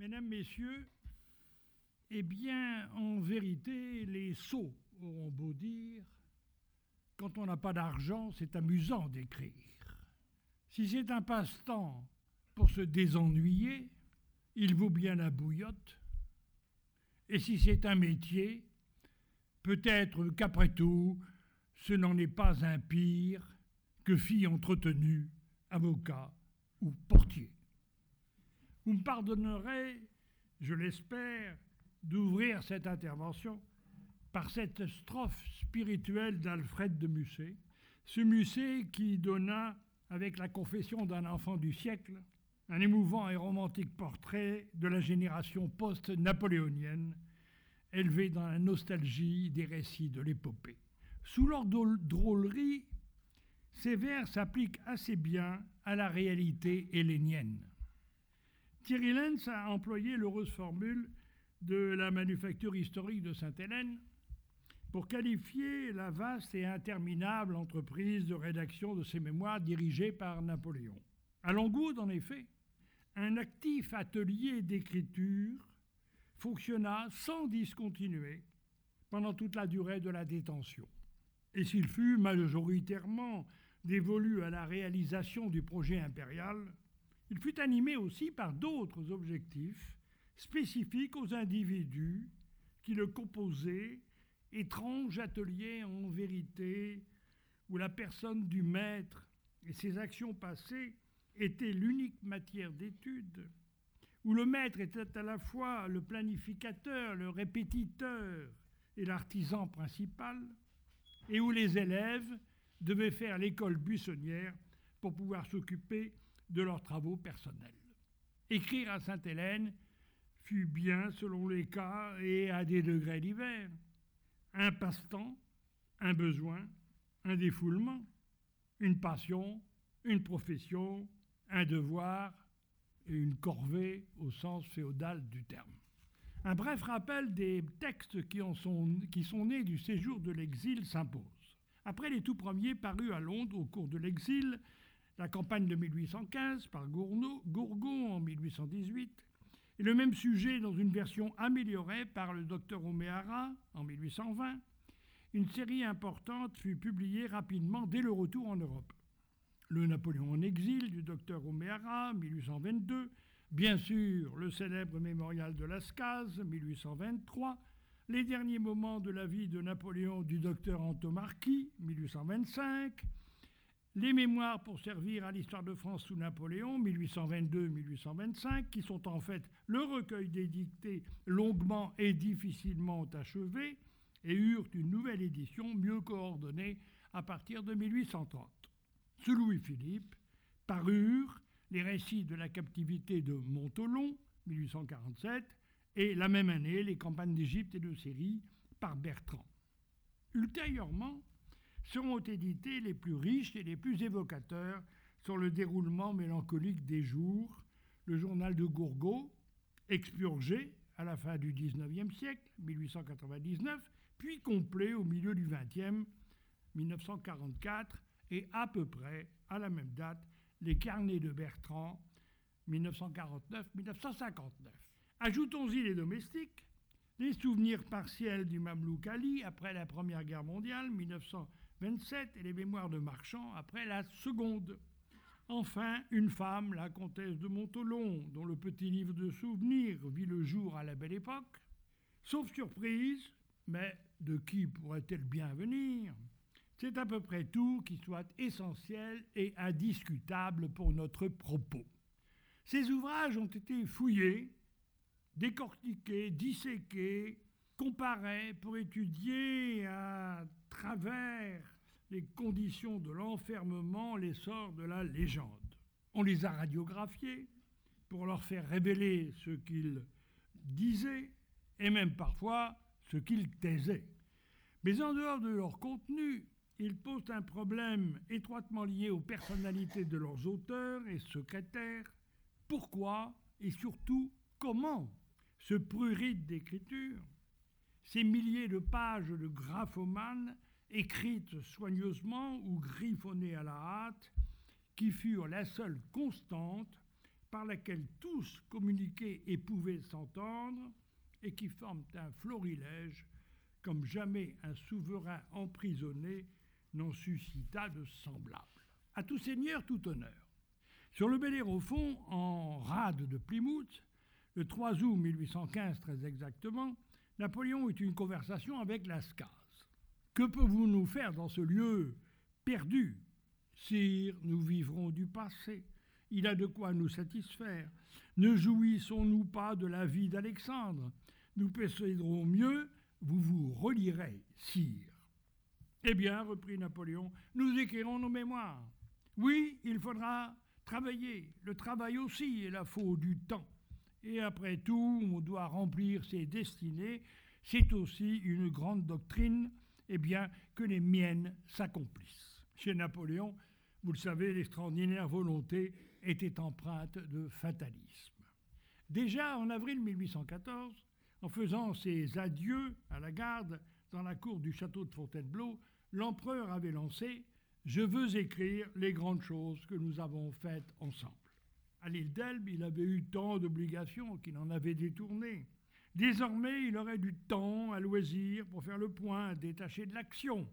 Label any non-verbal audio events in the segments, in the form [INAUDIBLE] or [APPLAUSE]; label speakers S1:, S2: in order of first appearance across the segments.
S1: Mesdames, Messieurs, eh bien, en vérité, les sots auront beau dire, quand on n'a pas d'argent, c'est amusant d'écrire. Si c'est un passe-temps pour se désennuyer, il vaut bien la bouillotte. Et si c'est un métier, peut-être qu'après tout, ce n'en est pas un pire que fille entretenue, avocat ou portier. Vous me pardonnerez, je l'espère, d'ouvrir cette intervention par cette strophe spirituelle d'Alfred de Musset, ce Musset qui donna, avec la confession d'un enfant du siècle, un émouvant et romantique portrait de la génération post-napoléonienne, élevée dans la nostalgie des récits de l'épopée. Sous leur drôlerie, ces vers s'appliquent assez bien à la réalité hélénienne. Thierry Lenz a employé l'heureuse formule de la manufacture historique de Sainte-Hélène pour qualifier la vaste et interminable entreprise de rédaction de ses mémoires dirigée par Napoléon. À Longwood, en effet, un actif atelier d'écriture fonctionna sans discontinuer pendant toute la durée de la détention. Et s'il fut majoritairement dévolu à la réalisation du projet impérial, il fut animé aussi par d'autres objectifs spécifiques aux individus qui le composaient, étrange atelier en vérité, où la personne du maître et ses actions passées étaient l'unique matière d'étude, où le maître était à la fois le planificateur, le répétiteur et l'artisan principal, et où les élèves devaient faire l'école buissonnière pour pouvoir s'occuper de leurs travaux personnels. Écrire à Sainte-Hélène fut bien selon les cas et à des degrés divers. Un passe-temps, un besoin, un défoulement, une passion, une profession, un devoir et une corvée au sens féodal du terme. Un bref rappel des textes qui, sont, qui sont nés du séjour de l'exil s'impose. Après les tout premiers parus à Londres au cours de l'exil, la campagne de 1815 par Gourgon en 1818, et le même sujet dans une version améliorée par le docteur Oméhara en 1820, une série importante fut publiée rapidement dès le retour en Europe. Le Napoléon en exil du docteur Oméhara, 1822, bien sûr le célèbre mémorial de Lascaz, 1823, les derniers moments de la vie de Napoléon du docteur Antomarchi, 1825, les mémoires pour servir à l'histoire de France sous Napoléon, 1822-1825, qui sont en fait le recueil des dictées longuement et difficilement achevées, et eurent une nouvelle édition mieux coordonnée à partir de 1830. Sous Louis-Philippe parurent les récits de la captivité de Montolon, 1847, et la même année les campagnes d'Égypte et de Syrie par Bertrand. Ultérieurement, seront édités les plus riches et les plus évocateurs sur le déroulement mélancolique des jours, le journal de Gourgaud, expurgé à la fin du XIXe siècle, 1899, puis complet au milieu du XXe, 1944, et à peu près à la même date, les carnets de Bertrand, 1949-1959. Ajoutons-y les domestiques, les souvenirs partiels du Mamelouk Ali après la Première Guerre mondiale, 1927, et les mémoires de Marchand après la Seconde. Enfin, une femme, la comtesse de Montolon, dont le petit livre de souvenirs vit le jour à la belle époque. Sauf surprise, mais de qui pourrait-elle bien venir? C'est à peu près tout qui soit essentiel et indiscutable pour notre propos. Ces ouvrages ont été fouillés décortiquer, disséquer, comparer pour étudier à travers les conditions de l'enfermement l'essor de la légende. On les a radiographiés pour leur faire révéler ce qu'ils disaient et même parfois ce qu'ils taisaient. Mais en dehors de leur contenu, ils posent un problème étroitement lié aux personnalités de leurs auteurs et secrétaires. Pourquoi et surtout comment ce prurite d'écriture, ces milliers de pages de graphomanes écrites soigneusement ou griffonnées à la hâte, qui furent la seule constante par laquelle tous communiquaient et pouvaient s'entendre, et qui forment un florilège comme jamais un souverain emprisonné n'en suscita de semblable. À tout seigneur, tout honneur. Sur le Bellérophon, en rade de Plymouth, le 3 août 1815 très exactement, Napoléon eut une conversation avec Lascaz. Que pouvez-vous nous faire dans ce lieu perdu? Sire, nous vivrons du passé. Il a de quoi nous satisfaire. Ne jouissons-nous pas de la vie d'Alexandre? Nous posséderons mieux, vous vous relirez, sire. Eh bien, reprit Napoléon, nous écrirons nos mémoires. Oui, il faudra travailler. Le travail aussi est la faute du temps. Et après tout, on doit remplir ses destinées. C'est aussi une grande doctrine, eh bien, que les miennes s'accomplissent. Chez Napoléon, vous le savez, l'extraordinaire volonté était empreinte de fatalisme. Déjà en avril 1814, en faisant ses adieux à la garde dans la cour du château de Fontainebleau, l'empereur avait lancé Je veux écrire les grandes choses que nous avons faites ensemble. À l'île d'Elbe, il avait eu tant d'obligations qu'il en avait détourné. Désormais, il aurait du temps à loisir pour faire le point, détaché de l'action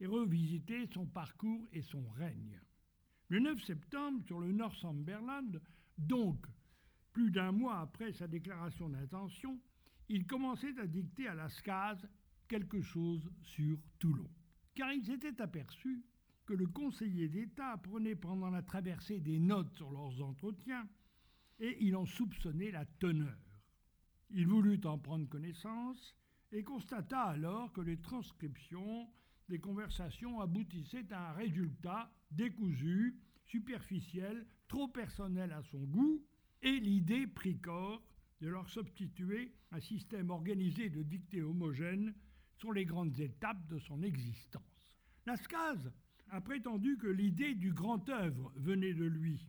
S1: et revisiter son parcours et son règne. Le 9 septembre, sur le Northumberland, donc plus d'un mois après sa déclaration d'intention, il commençait à dicter à Lascaz quelque chose sur Toulon. Car il s'était aperçu que le conseiller d'État prenait pendant la traversée des notes sur leurs entretiens et il en soupçonnait la teneur. Il voulut en prendre connaissance et constata alors que les transcriptions des conversations aboutissaient à un résultat décousu, superficiel, trop personnel à son goût, et l'idée prit corps de leur substituer un système organisé de dictées homogènes sur les grandes étapes de son existence. A prétendu que l'idée du grand œuvre venait de lui.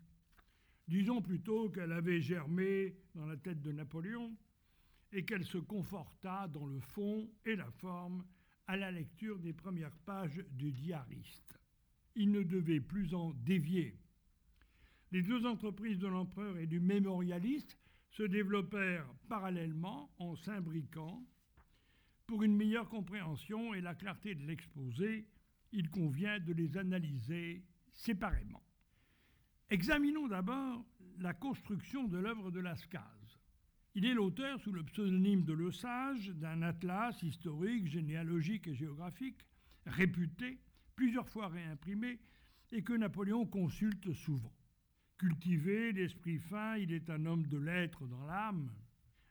S1: Disons plutôt qu'elle avait germé dans la tête de Napoléon et qu'elle se conforta dans le fond et la forme à la lecture des premières pages du diariste. Il ne devait plus en dévier. Les deux entreprises de l'empereur et du mémorialiste se développèrent parallèlement en s'imbriquant. Pour une meilleure compréhension et la clarté de l'exposé, il convient de les analyser séparément. Examinons d'abord la construction de l'œuvre de Lascaz. Il est l'auteur, sous le pseudonyme de Le Sage, d'un atlas historique, généalogique et géographique, réputé, plusieurs fois réimprimé, et que Napoléon consulte souvent. Cultivé, d'esprit fin, il est un homme de lettres dans l'âme.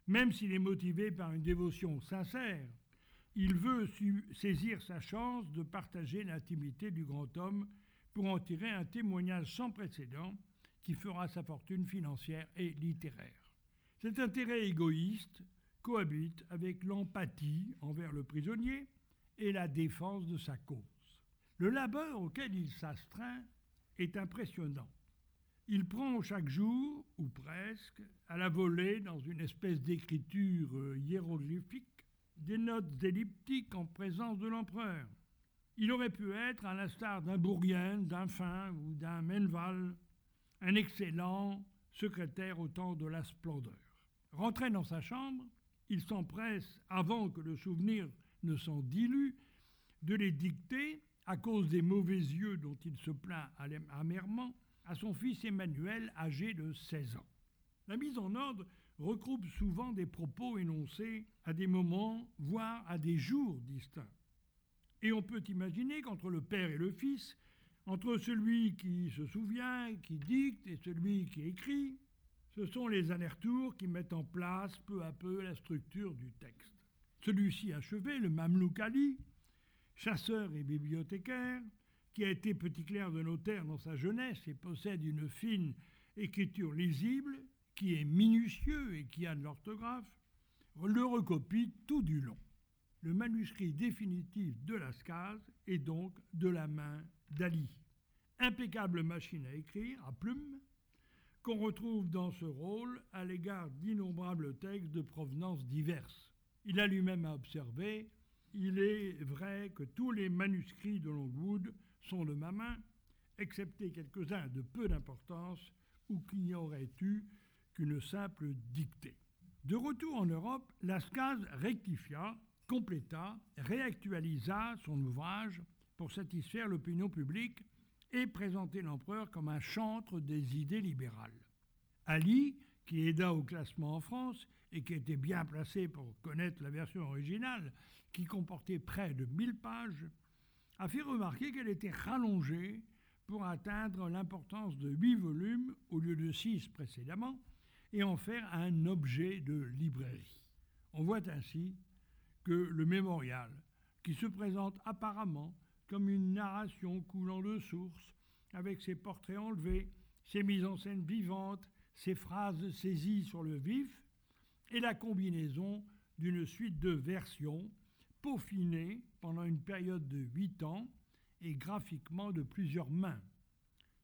S1: Même s'il est motivé par une dévotion sincère, il veut saisir sa chance de partager l'intimité du grand homme pour en tirer un témoignage sans précédent qui fera sa fortune financière et littéraire. Cet intérêt égoïste cohabite avec l'empathie envers le prisonnier et la défense de sa cause. Le labeur auquel il s'astreint est impressionnant. Il prend chaque jour, ou presque, à la volée dans une espèce d'écriture euh, hiéroglyphique, des notes elliptiques en présence de l'empereur. Il aurait pu être, à l'instar d'un Bourguin, d'un Fin ou d'un Menval, un excellent secrétaire au temps de la splendeur. Rentré dans sa chambre, il s'empresse, avant que le souvenir ne s'en dilue, de les dicter, à cause des mauvais yeux dont il se plaint amèrement, à son fils Emmanuel, âgé de 16 ans. La mise en ordre regroupe souvent des propos énoncés à des moments, voire à des jours distincts. Et on peut imaginer qu'entre le père et le fils, entre celui qui se souvient, qui dicte, et celui qui écrit, ce sont les allers-retours qui mettent en place peu à peu la structure du texte. Celui-ci achevé, le Mamelouk Ali, chasseur et bibliothécaire, qui a été petit clerc de notaire dans sa jeunesse et possède une fine écriture lisible, qui est minutieux et qui a de l'orthographe, le recopie tout du long. Le manuscrit définitif de Lascaz est donc de la main d'Ali. Impeccable machine à écrire, à plume, qu'on retrouve dans ce rôle à l'égard d'innombrables textes de provenance diverses. Il a lui-même observé il est vrai que tous les manuscrits de Longwood sont de ma main, excepté quelques-uns de peu d'importance ou qu'il n'y aurait eu qu'une simple dictée. De retour en Europe, Lascaz rectifia, compléta, réactualisa son ouvrage pour satisfaire l'opinion publique et présenter l'empereur comme un chantre des idées libérales. Ali, qui aida au classement en France et qui était bien placé pour connaître la version originale, qui comportait près de 1000 pages, a fait remarquer qu'elle était rallongée pour atteindre l'importance de huit volumes au lieu de six précédemment et en faire un objet de librairie. On voit ainsi que le mémorial, qui se présente apparemment comme une narration coulant de source, avec ses portraits enlevés, ses mises en scène vivantes, ses phrases saisies sur le vif, est la combinaison d'une suite de versions peaufinées pendant une période de huit ans et graphiquement de plusieurs mains.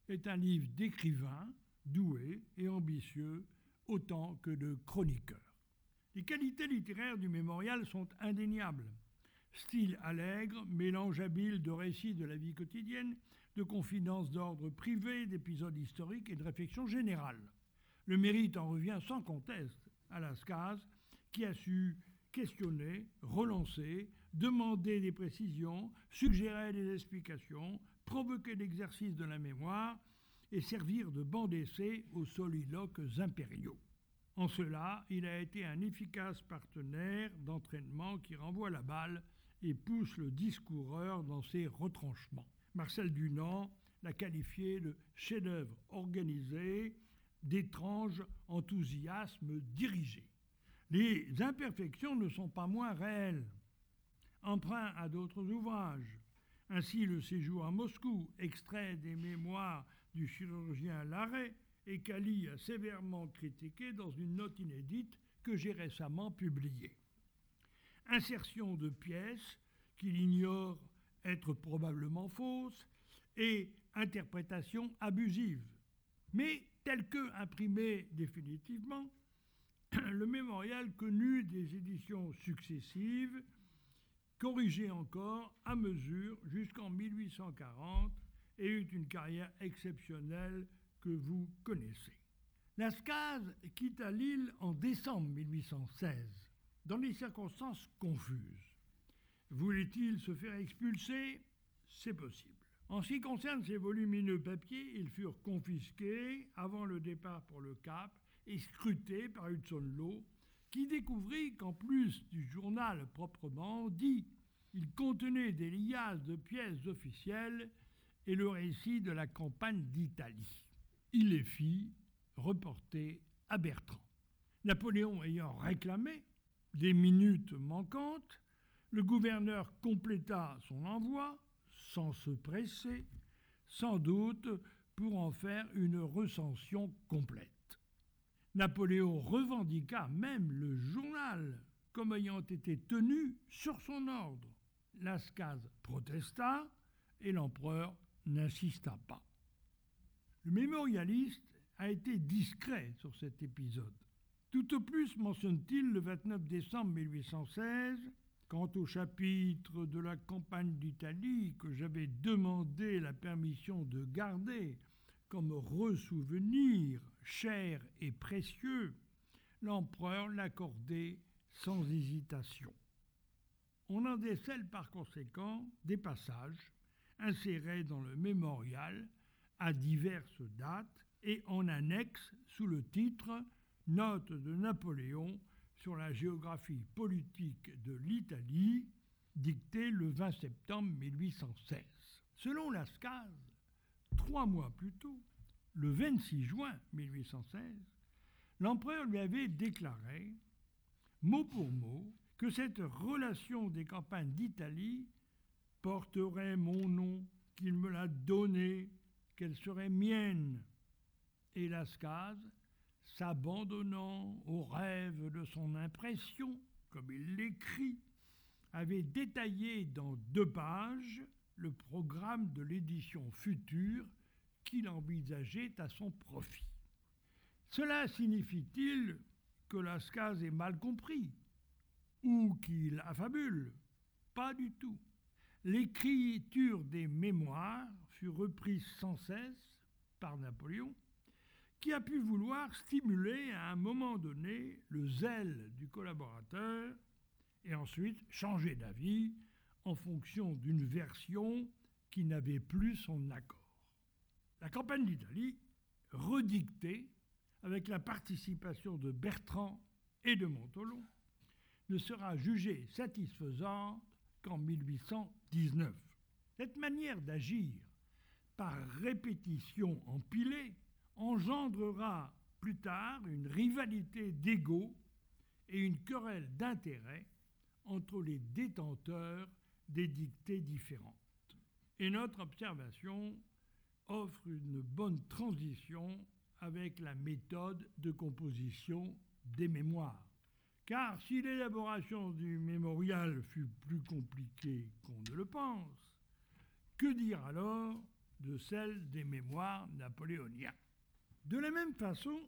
S1: est un livre d'écrivain, doué et ambitieux, autant que de chroniqueur. Les qualités littéraires du mémorial sont indéniables. Style allègre, mélange habile de récits de la vie quotidienne, de confidences d'ordre privé, d'épisodes historiques et de réflexions générales. Le mérite en revient sans conteste à Lascaz, qui a su questionner, relancer, demander des précisions, suggérer des explications, provoquer l'exercice de la mémoire et servir de banc d'essai aux soliloques impériaux. En cela, il a été un efficace partenaire d'entraînement qui renvoie la balle et pousse le discoureur dans ses retranchements. Marcel Dunant l'a qualifié de chef-d'œuvre organisé, d'étrange enthousiasme dirigé. Les imperfections ne sont pas moins réelles. Emprunt à d'autres ouvrages. Ainsi, le séjour à Moscou, extrait des mémoires du chirurgien Larrey, et qu'Ali a sévèrement critiqué dans une note inédite que j'ai récemment publiée. Insertion de pièces qu'il ignore être probablement fausses et interprétation abusive. Mais tel que imprimé définitivement, [CLEARS THROAT] le mémorial connu des éditions successives, corrigé encore à mesure jusqu'en 1840 et eut une carrière exceptionnelle que vous connaissez. Lascaz quitta l'île en décembre 1816, dans des circonstances confuses. Voulait-il se faire expulser? C'est possible. En ce qui concerne ces volumineux papiers, ils furent confisqués avant le départ pour le Cap et scruté par Hudson Law, qui découvrit qu'en plus du journal proprement dit, il contenait des liasses de pièces officielles et le récit de la campagne d'Italie. Il les fit reporter à Bertrand. Napoléon ayant réclamé des minutes manquantes, le gouverneur compléta son envoi sans se presser, sans doute pour en faire une recension complète. Napoléon revendiqua même le journal comme ayant été tenu sur son ordre. Lascaz protesta et l'empereur n'insista pas. Le mémorialiste a été discret sur cet épisode. Tout au plus mentionne-t-il le 29 décembre 1816, quant au chapitre de la campagne d'Italie que j'avais demandé la permission de garder comme ressouvenir cher et précieux, l'empereur l'accordait sans hésitation. On en décèle par conséquent des passages insérés dans le mémorial à diverses dates et en annexe sous le titre Note de Napoléon sur la géographie politique de l'Italie, dictée le 20 septembre 1816. Selon Lascaz, trois mois plus tôt, le 26 juin 1816, l'empereur lui avait déclaré, mot pour mot, que cette relation des campagnes d'Italie porterait mon nom, qu'il me l'a donné, qu'elle serait mienne. Et Lascaz, s'abandonnant au rêve de son impression, comme il l'écrit, avait détaillé dans deux pages le programme de l'édition future qu'il envisageait à son profit. Cela signifie-t-il que Lascaz est mal compris ou qu'il affabule? Pas du tout. L'écriture des mémoires fut reprise sans cesse par Napoléon, qui a pu vouloir stimuler à un moment donné le zèle du collaborateur et ensuite changer d'avis en fonction d'une version qui n'avait plus son accord. La campagne d'Italie, redictée avec la participation de Bertrand et de Montolon, ne sera jugée satisfaisante qu'en 1819. Cette manière d'agir par répétition empilée engendrera plus tard une rivalité d'ego et une querelle d'intérêts entre les détenteurs des dictées différentes. Et notre observation offre une bonne transition avec la méthode de composition des mémoires. Car si l'élaboration du mémorial fut plus compliquée qu'on ne le pense, que dire alors de celle des mémoires napoléoniens? De la même façon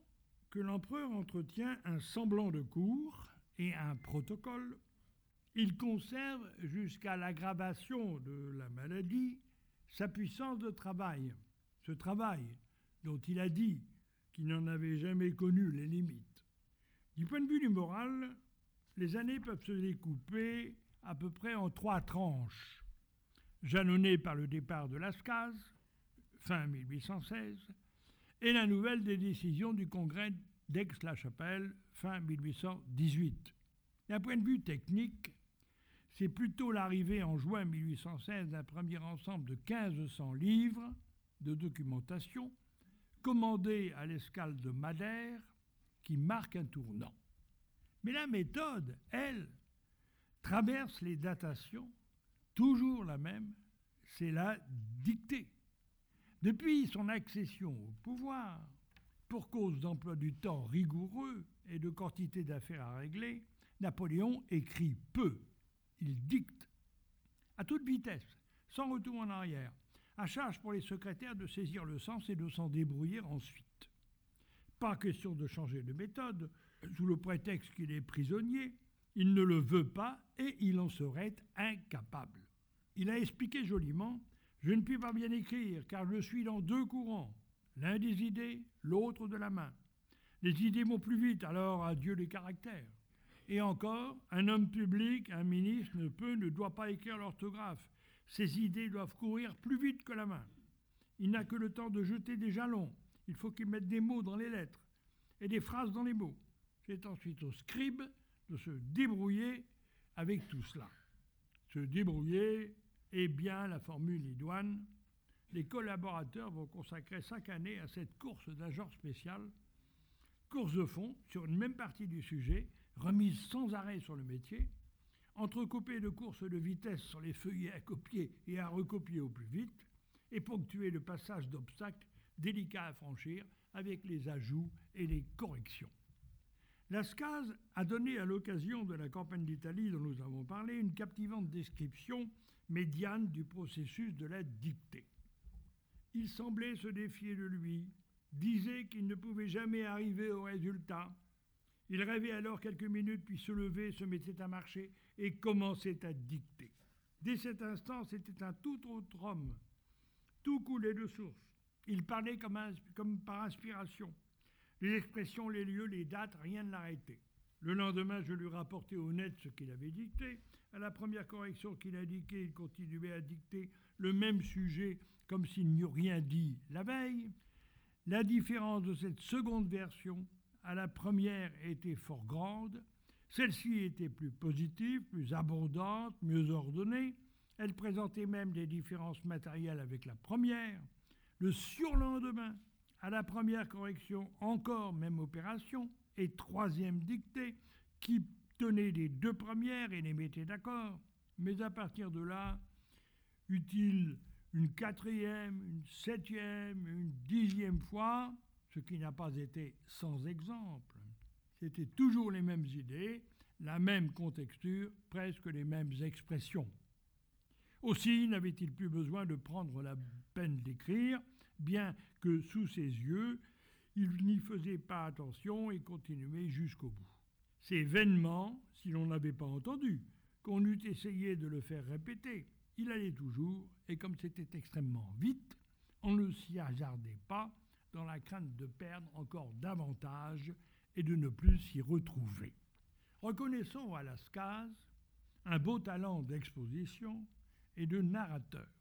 S1: que l'empereur entretient un semblant de cours et un protocole, il conserve jusqu'à l'aggravation de la maladie sa puissance de travail, ce travail dont il a dit qu'il n'en avait jamais connu les limites. Du point de vue du moral, les années peuvent se découper à peu près en trois tranches, jalonnées par le départ de Lascaz, fin 1816, et la nouvelle des décisions du congrès d'Aix-la-Chapelle, fin 1818. D'un point de vue technique, c'est plutôt l'arrivée en juin 1816 d'un premier ensemble de 1500 livres de documentation commandés à l'escale de Madère qui marque un tournant. Mais la méthode, elle, traverse les datations, toujours la même, c'est la dictée. Depuis son accession au pouvoir, pour cause d'emploi du temps rigoureux et de quantité d'affaires à régler, Napoléon écrit peu. Il dicte à toute vitesse, sans retour en arrière, à charge pour les secrétaires de saisir le sens et de s'en débrouiller ensuite. Pas question de changer de méthode, sous le prétexte qu'il est prisonnier, il ne le veut pas et il en serait incapable. Il a expliqué joliment Je ne puis pas bien écrire car je suis dans deux courants, l'un des idées, l'autre de la main. Les idées vont plus vite, alors adieu les caractères. Et encore, un homme public, un ministre ne peut, ne doit pas écrire l'orthographe. Ses idées doivent courir plus vite que la main. Il n'a que le temps de jeter des jalons. Il faut qu'il mette des mots dans les lettres et des phrases dans les mots. C'est ensuite au scribe de se débrouiller avec tout cela. Se débrouiller est bien la formule idoine. Les collaborateurs vont consacrer chaque année à cette course d'un genre spécial, course de fond sur une même partie du sujet, remise sans arrêt sur le métier, entrecoupée de courses de vitesse sur les feuillets à copier et à recopier au plus vite, et ponctuée de passages d'obstacles délicats à franchir avec les ajouts et les corrections. Lascaz a donné à l'occasion de la campagne d'Italie dont nous avons parlé une captivante description médiane du processus de la dictée. Il semblait se défier de lui, disait qu'il ne pouvait jamais arriver au résultat, il rêvait alors quelques minutes, puis se levait, se mettait à marcher et commençait à dicter. Dès cet instant, c'était un tout autre homme. Tout coulait de source. Il parlait comme, par inspiration. Les expressions, les lieux, les dates, rien ne l'arrêtait. Le lendemain, je lui rapportais au net ce qu'il avait dicté. À la première correction qu'il indiquait, il continuait à dicter le même sujet comme s'il n'y eût rien dit la veille. La différence de cette seconde version à la première était fort grande, celle-ci était plus positive, plus abondante, mieux ordonnée, elle présentait même des différences matérielles avec la première. Le surlendemain, à la première correction, encore même opération, et troisième dictée, qui tenait les deux premières et les mettait d'accord. Mais à partir de là, eut-il une quatrième, une septième, une dixième fois, ce qui n'a pas été sans exemple. C'était toujours les mêmes idées, la même contexture, presque les mêmes expressions. Aussi n'avait-il plus besoin de prendre la d'écrire, bien que sous ses yeux, il n'y faisait pas attention et continuait jusqu'au bout. C'est vainement, si l'on n'avait pas entendu, qu'on eût essayé de le faire répéter. Il allait toujours, et comme c'était extrêmement vite, on ne s'y hasardait pas dans la crainte de perdre encore davantage et de ne plus s'y retrouver. Reconnaissons à Lascaz un beau talent d'exposition et de narrateur.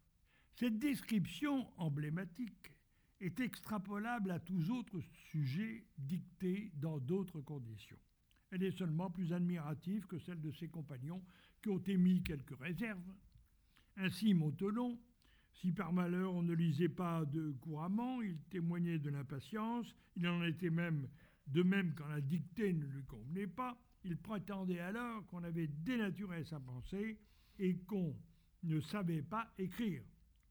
S1: Cette description emblématique est extrapolable à tous autres sujets dictés dans d'autres conditions. Elle est seulement plus admirative que celle de ses compagnons qui ont émis quelques réserves. Ainsi, Montelon, si par malheur on ne lisait pas de couramment, il témoignait de l'impatience, il en était même de même quand la dictée ne lui convenait pas, il prétendait alors qu'on avait dénaturé sa pensée et qu'on ne savait pas écrire.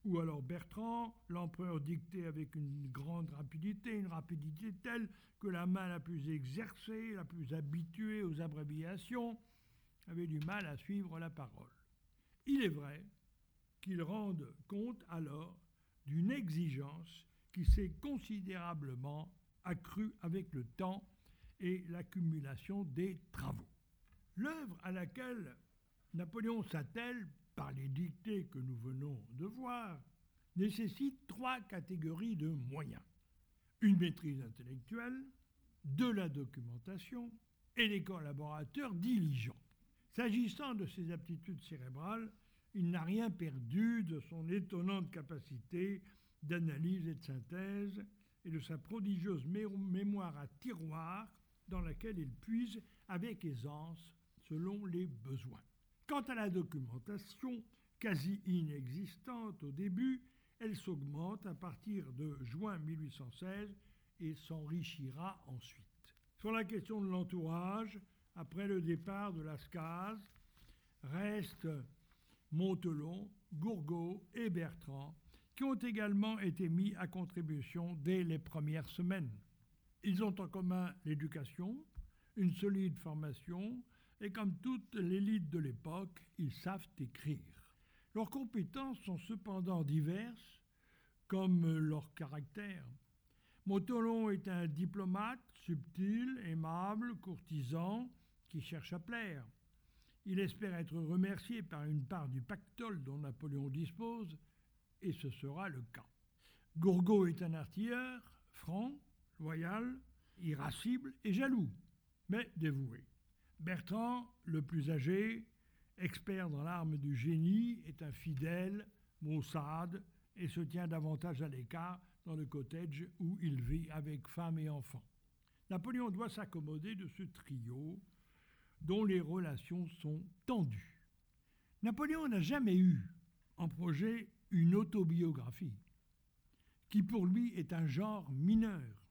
S1: Ou alors Bertrand, l'empereur dictait avec une grande rapidité, une rapidité telle que la main la plus exercée, la plus habituée aux abréviations, avait du mal à suivre la parole. Il est vrai qu'ils rendent compte alors d'une exigence qui s'est considérablement accrue avec le temps et l'accumulation des travaux. L'œuvre à laquelle Napoléon s'attelle par les dictées que nous venons de voir, nécessite trois catégories de moyens. Une maîtrise intellectuelle, de la documentation et des collaborateurs diligents. S'agissant de ses aptitudes cérébrales, il n'a rien perdu de son étonnante capacité d'analyse et de synthèse et de sa prodigieuse mémoire à tiroir dans laquelle il puise avec aisance selon les besoins. Quant à la documentation, quasi inexistante au début, elle s'augmente à partir de juin 1816 et s'enrichira ensuite. Sur la question de l'entourage, après le départ de Lascaz, restent Montelon, Gourgaud et Bertrand, qui ont également été mis à contribution dès les premières semaines. Ils ont en commun l'éducation, une solide formation, et comme toute l'élite de l'époque, ils savent écrire. Leurs compétences sont cependant diverses, comme leur caractère. Montelon est un diplomate subtil, aimable, courtisan, qui cherche à plaire. Il espère être remercié par une part du pactole dont Napoléon dispose, et ce sera le cas. Gourgaud est un artilleur, franc, loyal, irascible et jaloux, mais dévoué. Bertrand, le plus âgé, expert dans l'arme du génie, est un fidèle, maussade, et se tient davantage à l'écart dans le cottage où il vit avec femme et enfants. Napoléon doit s'accommoder de ce trio dont les relations sont tendues. Napoléon n'a jamais eu en projet une autobiographie, qui pour lui est un genre mineur.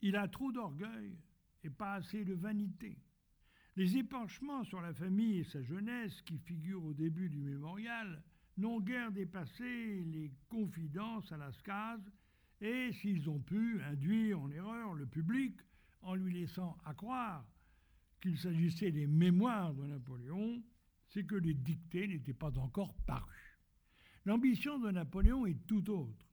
S1: Il a trop d'orgueil et pas assez de vanité. Les épanchements sur la famille et sa jeunesse qui figurent au début du mémorial n'ont guère dépassé les confidences à Lascaz et s'ils ont pu induire en erreur le public en lui laissant accroire qu'il s'agissait des mémoires de Napoléon, c'est que les dictées n'étaient pas encore parues. L'ambition de Napoléon est tout autre.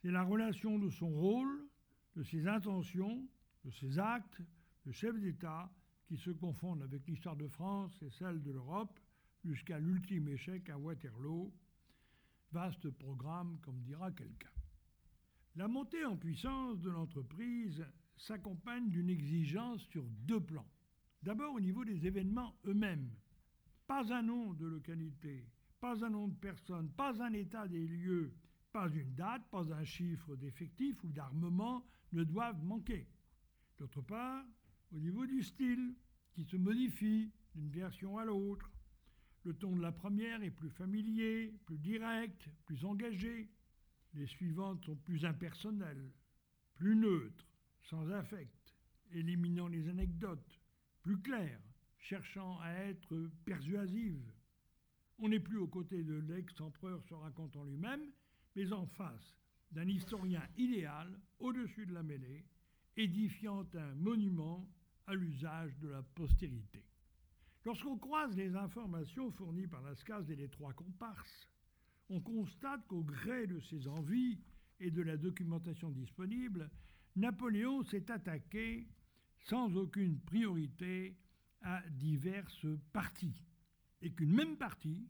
S1: C'est la relation de son rôle, de ses intentions, de ses actes de chef d'État qui se confondent avec l'histoire de France et celle de l'Europe jusqu'à l'ultime échec à Waterloo. Vaste programme, comme dira quelqu'un. La montée en puissance de l'entreprise s'accompagne d'une exigence sur deux plans. D'abord au niveau des événements eux-mêmes. Pas un nom de localité, pas un nom de personne, pas un état des lieux, pas une date, pas un chiffre d'effectifs ou d'armement ne doivent manquer. D'autre part, au niveau du style, qui se modifie d'une version à l'autre. Le ton de la première est plus familier, plus direct, plus engagé. Les suivantes sont plus impersonnelles, plus neutres, sans affect, éliminant les anecdotes, plus claires, cherchant à être persuasives. On n'est plus aux côtés de l'ex-empereur se racontant lui-même, mais en face d'un historien idéal au-dessus de la mêlée, édifiant un monument à l'usage de la postérité. Lorsqu'on croise les informations fournies par Lascaz et les trois comparses, on constate qu'au gré de ses envies et de la documentation disponible, Napoléon s'est attaqué sans aucune priorité à diverses parties, et qu'une même partie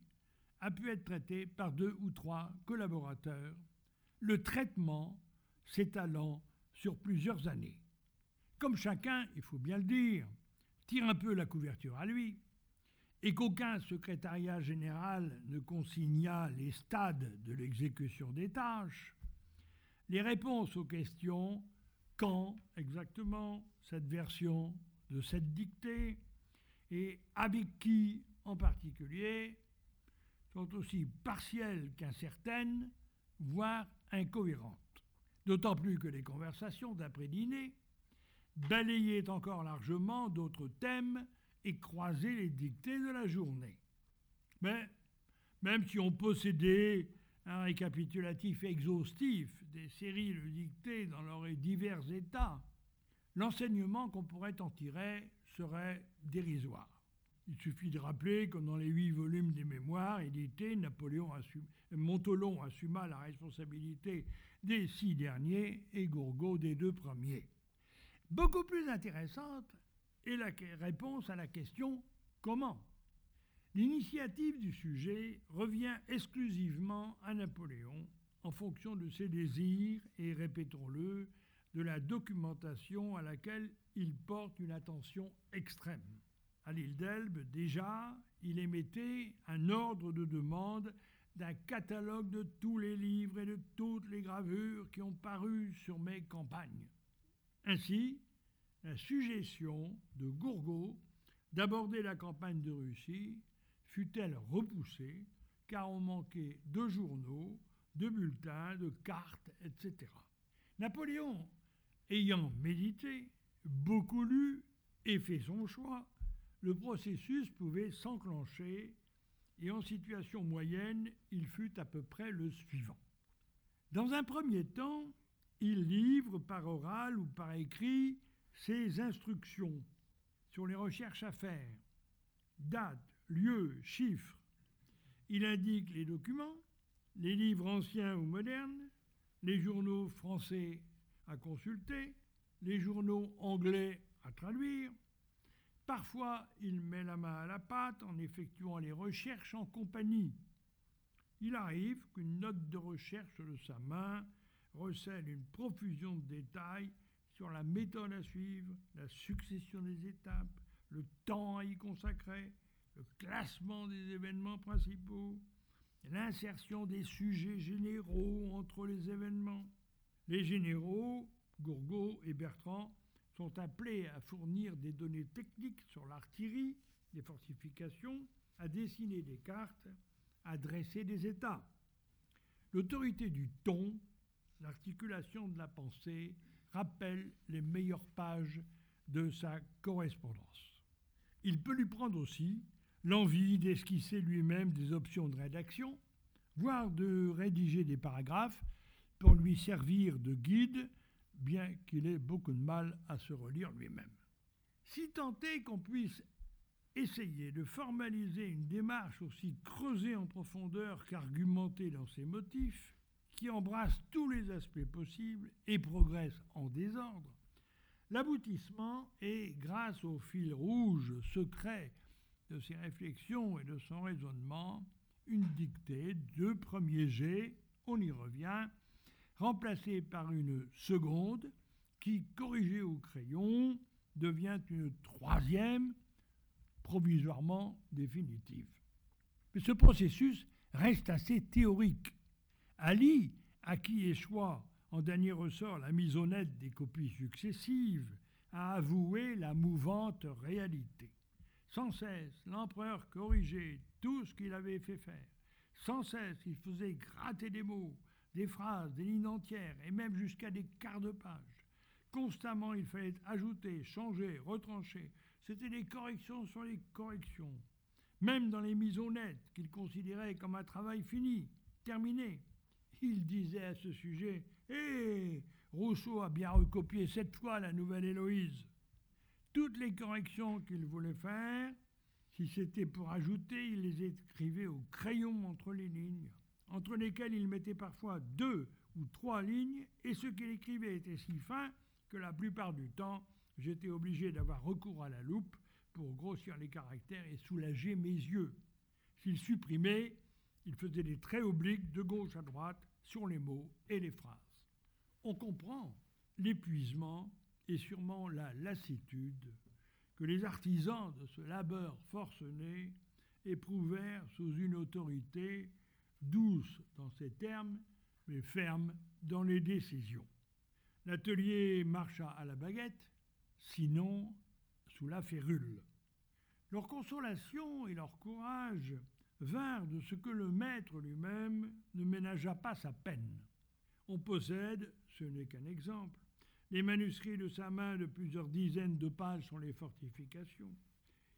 S1: a pu être traitée par deux ou trois collaborateurs, le traitement s'étalant sur plusieurs années. Comme chacun, il faut bien le dire, tire un peu la couverture à lui, et qu'aucun secrétariat général ne consigna les stades de l'exécution des tâches, les réponses aux questions quand exactement cette version de cette dictée et avec qui en particulier sont aussi partielles qu'incertaines, voire incohérentes. D'autant plus que les conversations d'après-dîner balayaient encore largement d'autres thèmes et croisaient les dictées de la journée. Mais même si on possédait un récapitulatif exhaustif des séries de dictées dans leurs divers états, l'enseignement qu'on pourrait en tirer serait dérisoire. Il suffit de rappeler que dans les huit volumes des mémoires édités, Napoléon Montelon assuma la responsabilité des six derniers et Gourgaud des deux premiers. Beaucoup plus intéressante est la réponse à la question comment? L'initiative du sujet revient exclusivement à Napoléon en fonction de ses désirs et, répétons-le, de la documentation à laquelle il porte une attention extrême. À l'île d'Elbe, déjà, il émettait un ordre de demande d'un catalogue de tous les livres et de toutes les gravures qui ont paru sur mes campagnes. Ainsi, la suggestion de Gourgaud d'aborder la campagne de Russie fut-elle repoussée car on manquait de journaux, de bulletins, de cartes, etc. Napoléon, ayant médité, beaucoup lu et fait son choix, le processus pouvait s'enclencher et en situation moyenne, il fut à peu près le suivant. Dans un premier temps, il livre par oral ou par écrit ses instructions sur les recherches à faire, date, lieu, chiffres. Il indique les documents, les livres anciens ou modernes, les journaux français à consulter, les journaux anglais à traduire. Parfois, il met la main à la pâte en effectuant les recherches en compagnie. Il arrive qu'une note de recherche de sa main recèle une profusion de détails sur la méthode à suivre, la succession des étapes, le temps à y consacrer, le classement des événements principaux, l'insertion des sujets généraux entre les événements. Les généraux, Gourgaud et Bertrand, sont appelés à fournir des données techniques sur l'artillerie, les fortifications, à dessiner des cartes, à dresser des états. L'autorité du ton, l'articulation de la pensée, rappelle les meilleures pages de sa correspondance. Il peut lui prendre aussi l'envie d'esquisser lui-même des options de rédaction, voire de rédiger des paragraphes pour lui servir de guide, bien qu'il ait beaucoup de mal à se relire lui-même. Si tant est qu'on puisse essayer de formaliser une démarche aussi creusée en profondeur qu'argumentée dans ses motifs, qui embrasse tous les aspects possibles et progresse en désordre, l'aboutissement est, grâce au fil rouge secret de ses réflexions et de son raisonnement, une dictée, deux premiers jets, on y revient, remplacée par une seconde qui, corrigée au crayon, devient une troisième, provisoirement définitive. Mais ce processus reste assez théorique. Ali, à qui échoit en dernier ressort la mise honnête des copies successives, a avoué la mouvante réalité. Sans cesse, l'empereur corrigeait tout ce qu'il avait fait faire. Sans cesse, il faisait gratter des mots, des phrases, des lignes entières, et même jusqu'à des quarts de page. Constamment, il fallait ajouter, changer, retrancher. C'était des corrections sur les corrections. Même dans les mises net, qu'il considérait comme un travail fini, terminé. Il disait à ce sujet Hé, Rousseau a bien recopié cette fois la nouvelle Héloïse toutes les corrections qu'il voulait faire, si c'était pour ajouter, il les écrivait au crayon entre les lignes, entre lesquelles il mettait parfois deux ou trois lignes, et ce qu'il écrivait était si fin que la plupart du temps, j'étais obligé d'avoir recours à la loupe pour grossir les caractères et soulager mes yeux. S'il supprimait, il faisait des traits obliques de gauche à droite sur les mots et les phrases. On comprend l'épuisement et sûrement la lassitude que les artisans de ce labeur forcené éprouvèrent sous une autorité douce dans ses termes, mais ferme dans les décisions. L'atelier marcha à la baguette, sinon sous la férule. Leur consolation et leur courage vinrent de ce que le maître lui-même ne ménagea pas sa peine. On possède, ce n'est qu'un exemple, les manuscrits de sa main de plusieurs dizaines de pages sur les fortifications.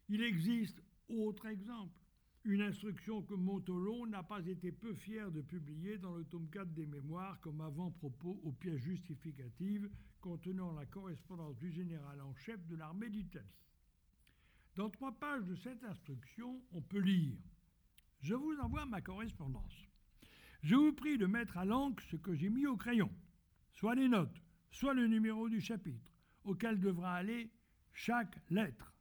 S1: Il existe autre exemple, une instruction que Montolon n'a pas été peu fier de publier dans le tome 4 des Mémoires comme avant-propos aux pièces justificatives contenant la correspondance du général en chef de l'armée d'Italie. Dans trois pages de cette instruction, on peut lire Je vous envoie ma correspondance. Je vous prie de mettre à l'encre ce que j'ai mis au crayon, soit les notes, soit le numéro du chapitre, auquel devra aller chaque lettre.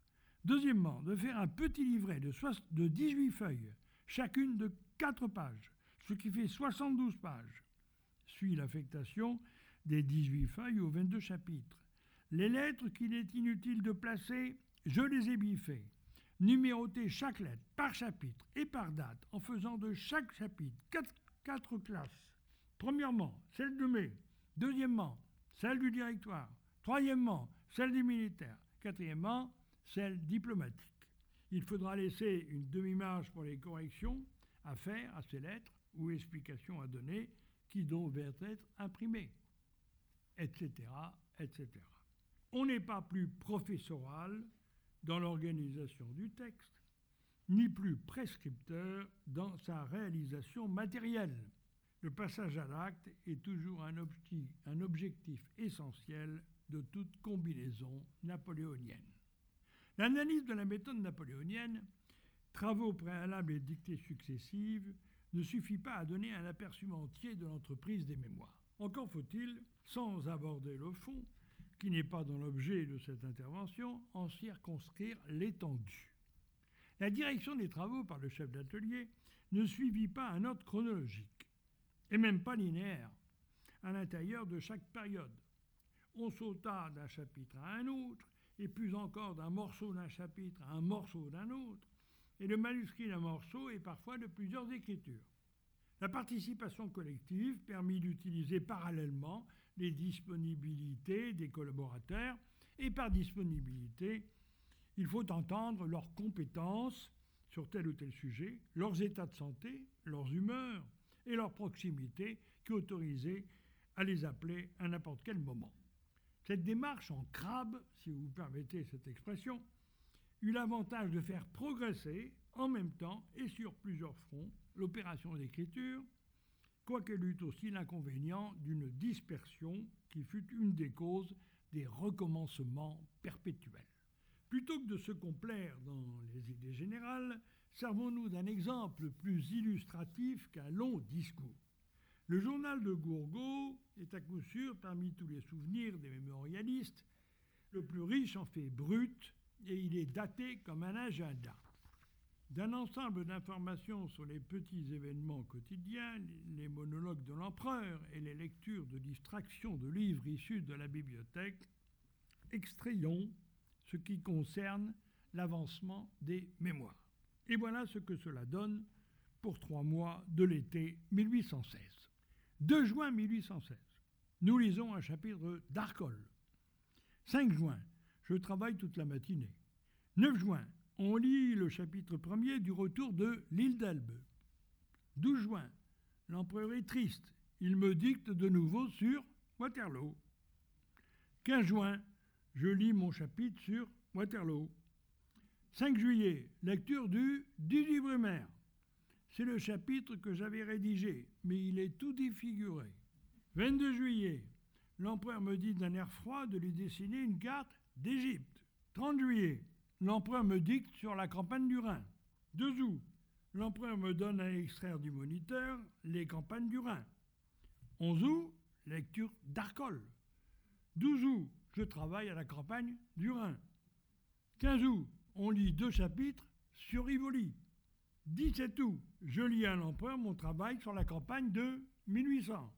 S1: Deuxièmement, de faire un petit livret de, 18 feuilles, chacune de 4 pages, ce qui fait 72 pages. Suit l'affectation des 18 feuilles aux 22 chapitres. Les lettres qu'il est inutile de placer, je les ai biffées. Numéroter chaque lettre par chapitre et par date en faisant de chaque chapitre 4, 4 classes. Premièrement, celle de mai. Deuxièmement, celle du directoire. Troisièmement, celle des militaires. Quatrièmement, celle diplomatique. Il faudra laisser une demi-marge pour les corrections à faire à ces lettres ou explications à donner qui doivent être imprimées, etc., etc. On n'est pas plus professoral dans l'organisation du texte, ni plus prescripteur dans sa réalisation matérielle. Le passage à l'acte est toujours un, objectif essentiel de toute combinaison napoléonienne. L'analyse de la méthode napoléonienne, travaux préalables et dictées successives, ne suffit pas à donner un aperçu entier de l'entreprise des mémoires. Encore faut-il, sans aborder le fond, qui n'est pas dans l'objet de cette intervention, en circonscrire l'étendue. La direction des travaux par le chef d'atelier ne suivit pas un ordre chronologique et même pas linéaire, à l'intérieur de chaque période. On sauta d'un chapitre à un autre, et plus encore d'un morceau d'un chapitre à un morceau d'un autre, et le manuscrit d'un morceau est parfois de plusieurs écritures. La participation collective permit d'utiliser parallèlement les disponibilités des collaborateurs, et par disponibilité, il faut entendre leurs compétences sur tel ou tel sujet, leurs états de santé, leurs humeurs, et leur proximité qui autorisait à les appeler à n'importe quel moment. Cette démarche en crabe, si vous permettez cette expression, eut l'avantage de faire progresser en même temps et sur plusieurs fronts l'opération d'écriture, quoiqu'elle eût aussi l'inconvénient d'une dispersion qui fut une des causes des recommencements perpétuels. Plutôt que de se complaire dans les idées générales, servons-nous d'un exemple plus illustratif qu'un long discours. Le journal de Gourgaud est à coup sûr, parmi tous les souvenirs des mémorialistes, le plus riche en faits bruts et il est daté comme un agenda. D'un ensemble d'informations sur les petits événements quotidiens, les monologues de l'empereur et les lectures de distraction de livres issus de la bibliothèque, extrayons ce qui concerne l'avancement des mémoires. Et voilà ce que cela donne pour trois mois de l'été 1816. 2 juin 1816, nous lisons un chapitre d'Arcole. 5 juin, je travaille toute la matinée. 9 juin, on lit le chapitre premier du retour de l'île d'Elbe. 12 juin, l'empereur est triste. Il me dicte de nouveau sur Waterloo. 15 juin, je lis mon chapitre sur Waterloo. 5 juillet, lecture du 18 Brumaire. C'est le chapitre que j'avais rédigé, mais il est tout défiguré. 22 juillet, l'empereur me dit d'un air froid de lui dessiner une carte d'Égypte. 30 juillet, l'empereur me dicte sur la campagne du Rhin. 2 août, l'empereur me donne à extraire du moniteur les campagnes du Rhin. 11 août, lecture d'Arcole. 12 août, je travaille à la campagne du Rhin. 15 août, on lit deux chapitres sur Rivoli. 17 août, je lis à l'empereur mon travail sur la campagne de 1800.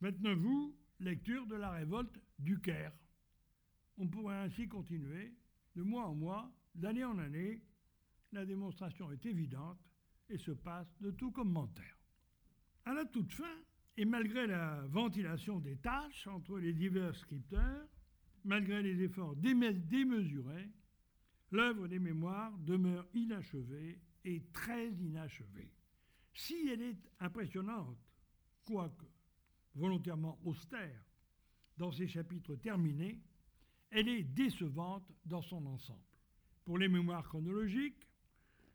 S1: 29 août, lecture de la révolte du Caire. On pourrait ainsi continuer de mois en mois, d'année en année. La démonstration est évidente et se passe de tout commentaire. À la toute fin, et malgré la ventilation des tâches entre les divers scripteurs, malgré les efforts démesurés, l'œuvre des mémoires demeure inachevée et très inachevée. Si elle est impressionnante, quoique volontairement austère, dans ses chapitres terminés, elle est décevante dans son ensemble. Pour les mémoires chronologiques,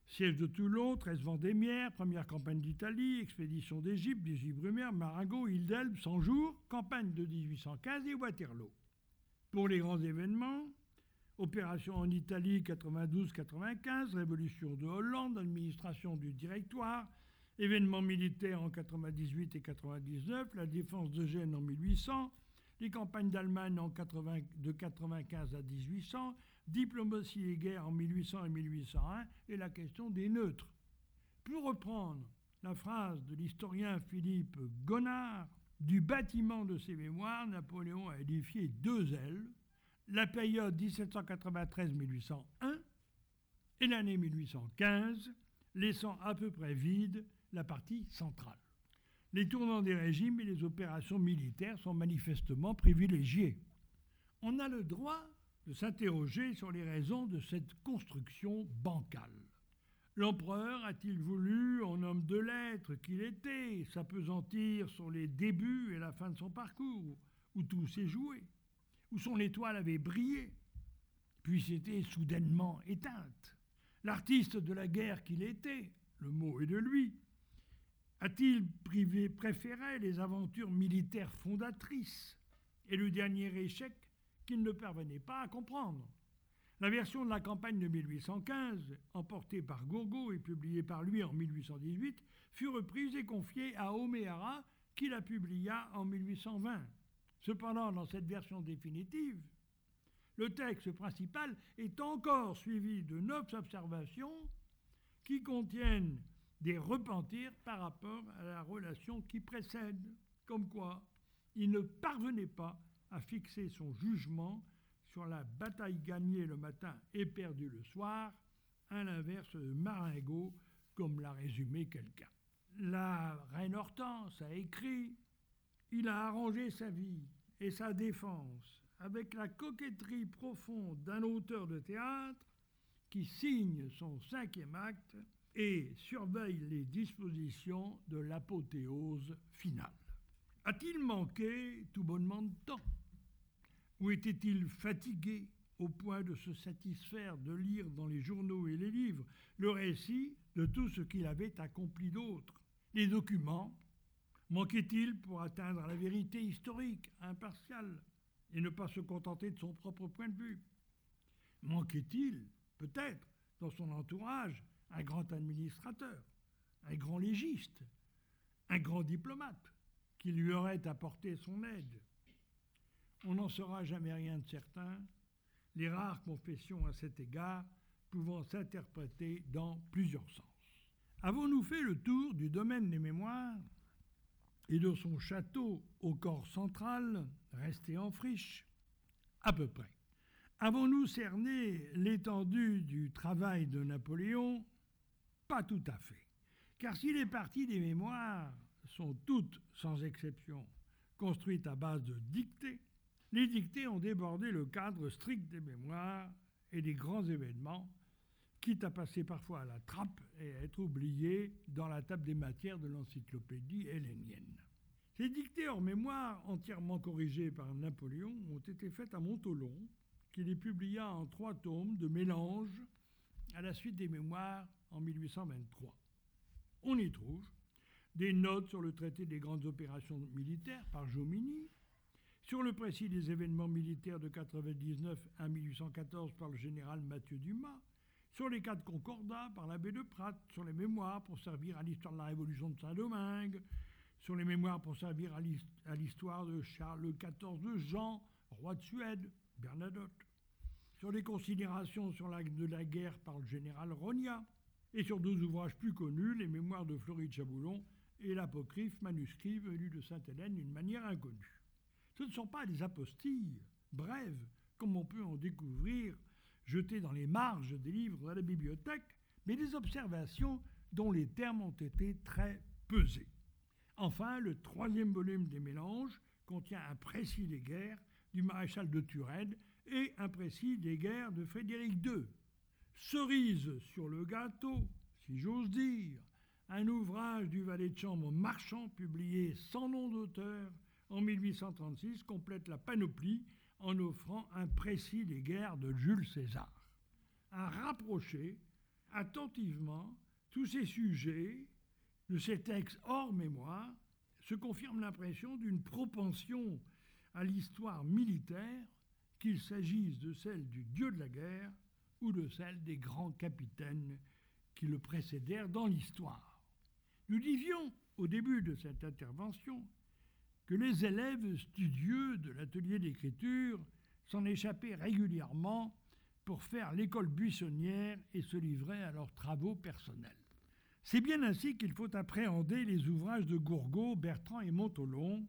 S1: siège de Toulon, 13 Vendémiaire, première campagne d'Italie, expédition d'Égypte, des Brumaire, Marengo, île d'Elbe, 100 jours, campagne de 1815 et Waterloo. Pour les grands événements, opération en Italie 92-95, révolution de Hollande, administration du directoire, événements militaires en 98 et 99, la défense de Gênes en 1800, les campagnes d'Allemagne de 95 à 1800, diplomatie et guerre en 1800 et 1801, et la question des neutres. Pour reprendre la phrase de l'historien Philippe Gonard, du bâtiment de ses mémoires, Napoléon a édifié deux ailes, la période 1793-1801 et l'année 1815, laissant à peu près vide la partie centrale. Les tournants des régimes et les opérations militaires sont manifestement privilégiés. On a le droit de s'interroger sur les raisons de cette construction bancale. L'empereur a-t-il voulu, en homme de lettres qu'il était, s'apesantir sur les débuts et la fin de son parcours, où tout s'est joué, où son étoile avait brillé, puis s'était soudainement éteinte? L'artiste de la guerre qu'il était, le mot est de lui, a-t-il préféré les aventures militaires fondatrices et le dernier échec qu'il ne parvenait pas à comprendre? La version de la campagne de 1815, emportée par Gourgaud et publiée par lui en 1818, fut reprise et confiée à O'Meara, qui la publia en 1820. Cependant, dans cette version définitive, le texte principal est encore suivi de neuf observations qui contiennent des repentirs par rapport à la relation qui précède, comme quoi il ne parvenait pas à fixer son jugement sur la bataille gagnée le matin et perdue le soir, à l'inverse de Maringo, comme l'a résumé quelqu'un. La reine Hortense a écrit Il a arrangé sa vie et sa défense avec la coquetterie profonde d'un auteur de théâtre qui signe son cinquième acte et surveille les dispositions de l'apothéose finale. A-t-il manqué tout bonnement de temps? Ou était-il fatigué au point de se satisfaire de lire dans les journaux et les livres le récit de tout ce qu'il avait accompli d'autre? Les documents? Manquait-il pour atteindre la vérité historique, impartiale, et ne pas se contenter de son propre point de vue? Manquait-il, peut-être, dans son entourage, un grand administrateur, un grand légiste, un grand diplomate qui lui aurait apporté son aide. On n'en saura jamais rien de certain, les rares confessions à cet égard pouvant s'interpréter dans plusieurs sens. Avons-nous fait le tour du domaine des mémoires et de son château au corps central, resté en friche? À peu près. Avons-nous cerné l'étendue du travail de Napoléon pas tout à fait. Car si les parties des mémoires sont toutes, sans exception, construites à base de dictées, les dictées ont débordé le cadre strict des mémoires et des grands événements, quitte à passer parfois à la trappe et à être oubliés dans la table des matières de l'encyclopédie hellénienne. Ces dictées hors mémoire, entièrement corrigées par Napoléon, ont été faites à Montolon, qui les publia en trois tomes de mélange à la suite des mémoires en 1823. On y trouve des notes sur le traité des grandes opérations militaires par Jomini, sur le précis des événements militaires de 1999 à 1814 par le général Mathieu Dumas, sur les cas de Concordat par l'abbé de Pratt, sur les mémoires pour servir à l'histoire de la Révolution de Saint-Domingue, sur les mémoires pour servir à l'histoire de Charles XIV de Jean, roi de Suède, Bernadotte, sur les considérations de la guerre par le général Rogna, et sur deux ouvrages plus connus, les Mémoires de Floride Chaboulon et l'apocryphe manuscrit venu de Sainte-Hélène d'une manière inconnue. Ce ne sont pas des apostilles brèves, comme on peut en découvrir jetées dans les marges des livres de la bibliothèque, mais des observations dont les termes ont été très pesés. Enfin, le troisième volume des mélanges contient un précis des guerres du maréchal de Turenne et un précis des guerres de Frédéric II. Cerise sur le gâteau, si j'ose dire, un ouvrage du valet de chambre marchand publié sans nom d'auteur en 1836 complète la panoplie en offrant un précis des guerres de Jules César. À rapprocher attentivement tous ces sujets de ces textes hors mémoire se confirme l'impression d'une propension à l'histoire militaire, qu'il s'agisse de celle du dieu de la guerre ou de celle des grands capitaines qui le précédèrent dans l'histoire. Nous disions au début de cette intervention que les élèves studieux de l'atelier d'écriture s'en échappaient régulièrement pour faire l'école buissonnière et se livrer à leurs travaux personnels. C'est bien ainsi qu'il faut appréhender les ouvrages de Gourgaud, Bertrand et Montolon,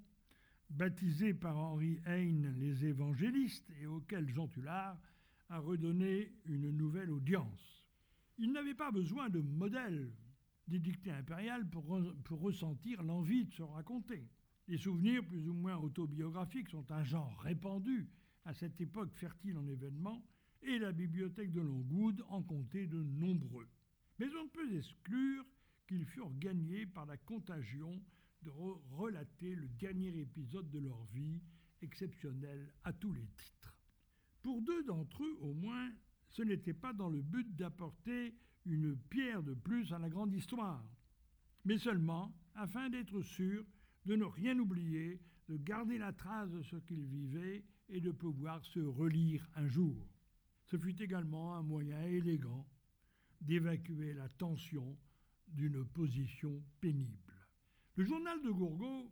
S1: baptisés par Henri Heine les évangélistes et auxquels Jean Tullard a redonné une nouvelle audience. Il n'avait pas besoin de modèle des dictées impériales pour, pour ressentir l'envie de se raconter. Les souvenirs plus ou moins autobiographiques sont un genre répandu à cette époque fertile en événements, et la bibliothèque de Longwood en comptait de nombreux. Mais on ne peut exclure qu'ils furent gagnés par la contagion de relater le dernier épisode de leur vie, exceptionnel à tous les titres. Pour deux d'entre eux, au moins, ce n'était pas dans le but d'apporter une pierre de plus à la grande histoire, mais seulement afin d'être sûr de ne rien oublier, de garder la trace de ce qu'ils vivaient et de pouvoir se relire un jour. Ce fut également un moyen élégant d'évacuer la tension d'une position pénible. Le journal de Gourgaud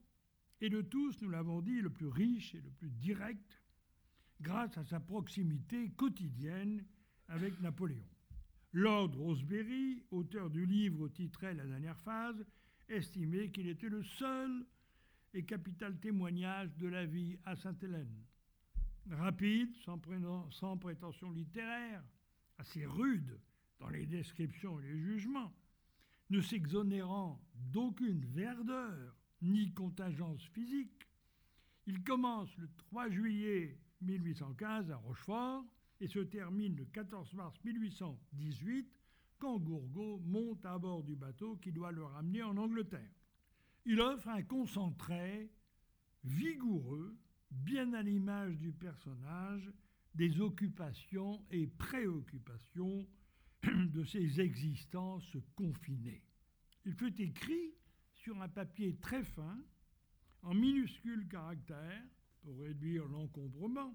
S1: est de tous, nous l'avons dit, le plus riche et le plus direct grâce à sa proximité quotidienne avec Napoléon. Lord Rosebery, auteur du livre titré La dernière phase, estimait qu'il était le seul et capital témoignage de la vie à Sainte-Hélène. Rapide, sans, sans prétention littéraire, assez rude dans les descriptions et les jugements, ne s'exonérant d'aucune verdeur ni contingence physique, il commence le 3 juillet 1815 à Rochefort et se termine le 14 mars 1818 quand Gourgaud monte à bord du bateau qui doit le ramener en Angleterre. Il offre un concentré vigoureux, bien à l'image du personnage, des occupations et préoccupations [CLEARS THROAT] de ses existences confinées. Il fut écrit sur un papier très fin, en minuscules caractères, pour réduire l'encombrement,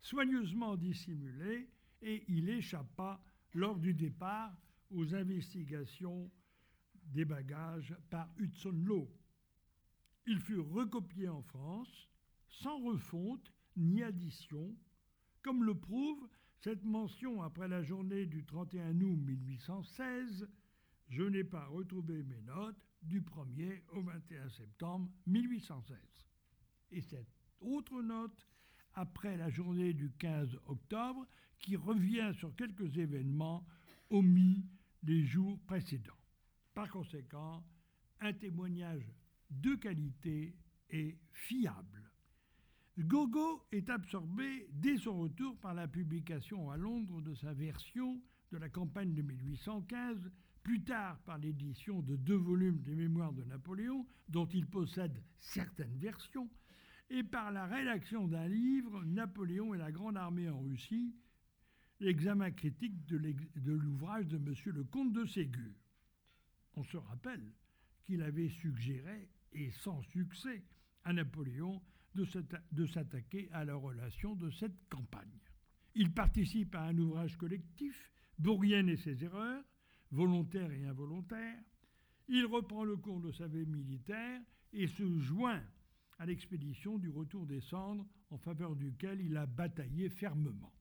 S1: soigneusement dissimulé, et il échappa lors du départ aux investigations des bagages par Hudson Law. Il fut recopié en France, sans refonte ni addition, comme le prouve cette mention après la journée du 31 août 1816, je n'ai pas retrouvé mes notes du 1er au 21 septembre 1816. Et cette autre note après la journée du 15 octobre qui revient sur quelques événements omis les jours précédents. Par conséquent, un témoignage de qualité et fiable. Gogo est absorbé dès son retour par la publication à Londres de sa version de la campagne de 1815, plus tard par l'édition de deux volumes des Mémoires de Napoléon, dont il possède certaines versions, et par la rédaction d'un livre, Napoléon et la Grande Armée en Russie, l'examen critique de l'ouvrage de M. le comte de Ségur. On se rappelle qu'il avait suggéré, et sans succès, à Napoléon de s'attaquer à la relation de cette campagne. Il participe à un ouvrage collectif, Bourrienne et ses erreurs, volontaires et involontaires. Il reprend le cours de sa vie militaire et se joint à l'expédition du retour des cendres en faveur duquel il a bataillé fermement.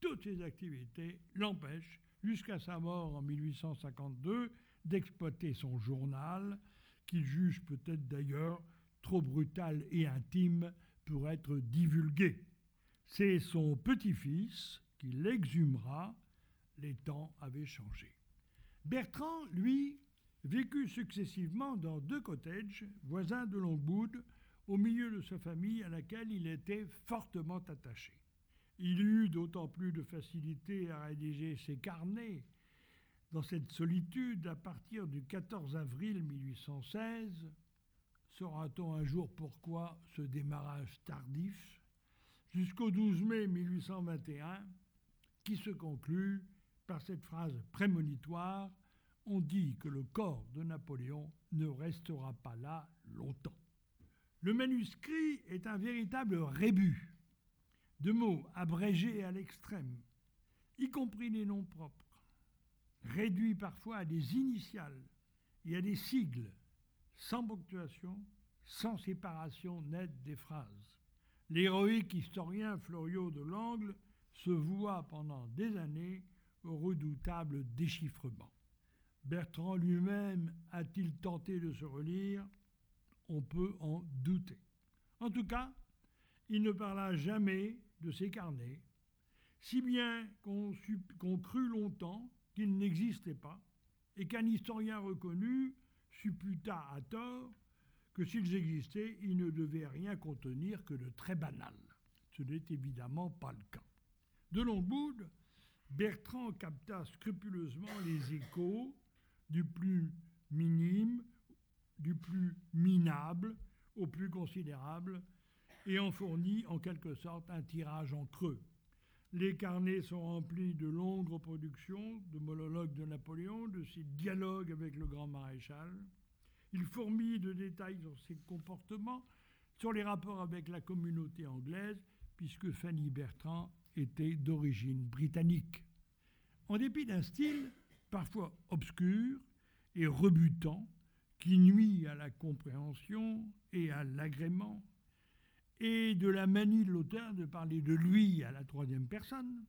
S1: Toutes ces activités l'empêchent, jusqu'à sa mort en 1852, d'exploiter son journal, qu'il juge peut-être d'ailleurs trop brutal et intime pour être divulgué. C'est son petit-fils qui l'exhumera. Les temps avaient changé. Bertrand, lui, vécut successivement dans deux cottages voisins de Longwood, au milieu de sa famille à laquelle il était fortement attaché. Il eut d'autant plus de facilité à rédiger ses carnets dans cette solitude à partir du 14 avril 1816. Saura-t-on un jour pourquoi ce démarrage tardif? Jusqu'au 12 mai 1821, qui se conclut par cette phrase prémonitoire On dit que le corps de Napoléon ne restera pas là longtemps. Le manuscrit est un véritable rébut de mots abrégés à l'extrême, y compris les noms propres, réduits parfois à des initiales et à des sigles, sans ponctuation, sans séparation nette des phrases. L'héroïque historien Floriot de Langle se voua pendant des années au redoutable déchiffrement. Bertrand lui-même a-t-il tenté de se relire On peut en douter. En tout cas, il ne parla jamais de ses carnets, si bien qu'on crut longtemps qu'ils n'existaient pas et qu'un historien reconnu supputa à tort que s'ils existaient, ils ne devaient rien contenir que de très banal. Ce n'est évidemment pas le cas. De Longwood, Bertrand capta scrupuleusement les échos du plus minime, du plus minable au plus considérable, et en fournit en quelque sorte un tirage en creux. Les carnets sont remplis de longues reproductions de monologues de Napoléon, de ses dialogues avec le grand maréchal. Il fourmille de détails sur ses comportements, sur les rapports avec la communauté anglaise, puisque Fanny Bertrand était d'origine britannique. En dépit d'un style parfois obscur et rebutant, qui nuit à la compréhension et à l'agrément, et de la manie de l'auteur de parler de lui à la troisième personne,